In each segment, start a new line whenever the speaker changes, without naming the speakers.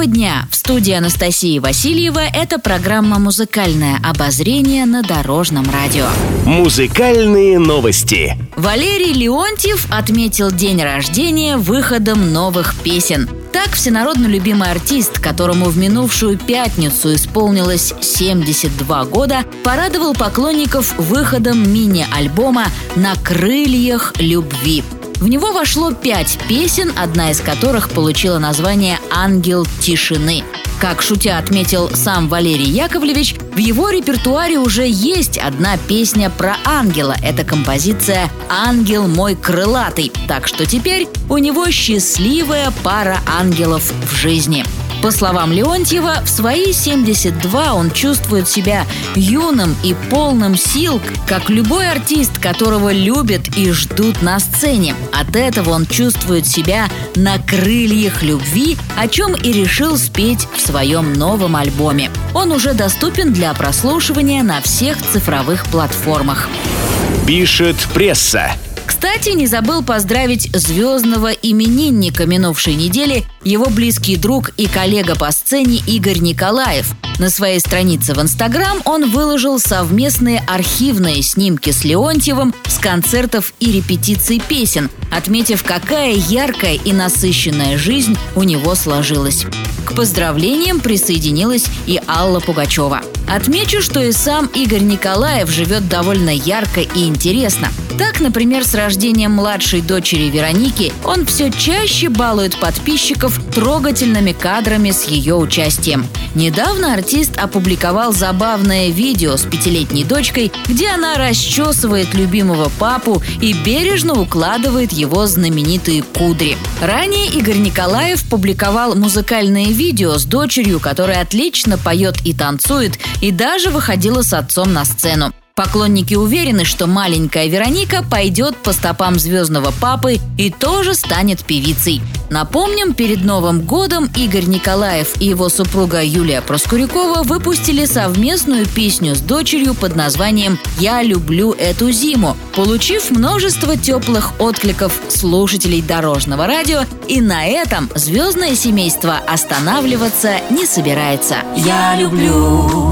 Доброго дня! В студии Анастасии Васильева это программа «Музыкальное обозрение» на Дорожном радио.
Музыкальные новости.
Валерий Леонтьев отметил день рождения выходом новых песен. Так, всенародно любимый артист, которому в минувшую пятницу исполнилось 72 года, порадовал поклонников выходом мини-альбома «На крыльях любви». В него вошло пять песен, одна из которых получила название «Ангел тишины». Как шутя отметил сам Валерий Яковлевич, его репертуаре уже есть одна песня про ангела. Это композиция «Ангел мой крылатый». Так что теперь у него счастливая пара ангелов в жизни. По словам Леонтьева, в свои 72 он чувствует себя юным и полным сил, как любой артист, которого любят и ждут на сцене. От этого он чувствует себя на крыльях любви, о чем и решил спеть в своем новом альбоме. Он уже доступен для прослушивания на всех цифровых платформах.
Пишет пресса.
Кстати, не забыл поздравить звездного именинника минувшей недели его близкий друг и коллега по сцене Игорь Николаев. На своей странице в Инстаграм он выложил совместные архивные снимки с Леонтьевым с концертов и репетиций песен, отметив, какая яркая и насыщенная жизнь у него сложилась. К поздравлениям присоединилась и Алла Пугачева. Отмечу, что и сам Игорь Николаев живет довольно ярко и интересно. Так, например, с рождением младшей дочери Вероники он все чаще балует подписчиков трогательными кадрами с ее участием. Недавно артист опубликовал забавное видео с пятилетней дочкой, где она расчесывает любимого папу и бережно укладывает его знаменитые кудри. Ранее Игорь Николаев публиковал музыкальное видео с дочерью, которая отлично поет и танцует, и даже выходила с отцом на сцену. Поклонники уверены, что маленькая Вероника пойдет по стопам звездного папы и тоже станет певицей. Напомним, перед Новым годом Игорь Николаев и его супруга Юлия Проскурякова выпустили совместную песню с дочерью под названием «Я люблю эту зиму», получив множество теплых откликов слушателей дорожного радио, и на этом звездное семейство останавливаться не собирается.
Я люблю,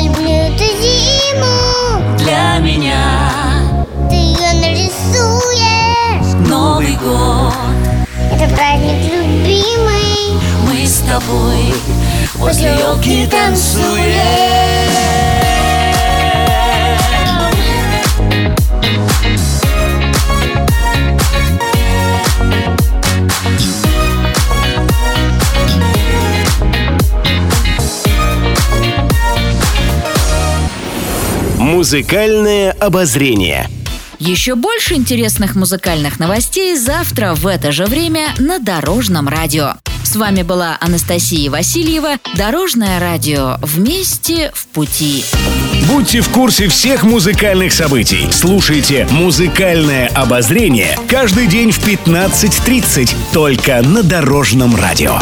я люблю эту зиму.
Для меня
Ты ее нарисуешь.
Новый год.
Это праздник любимый.
Мы с тобой возле елки танцуем
Музыкальное обозрение.
Еще больше интересных музыкальных новостей завтра в это же время на Дорожном радио. С вами была Анастасия Васильева. Дорожное радио. Вместе в пути.
Будьте в курсе всех музыкальных событий. Слушайте «Музыкальное обозрение» каждый день в 15.30 только на Дорожном радио.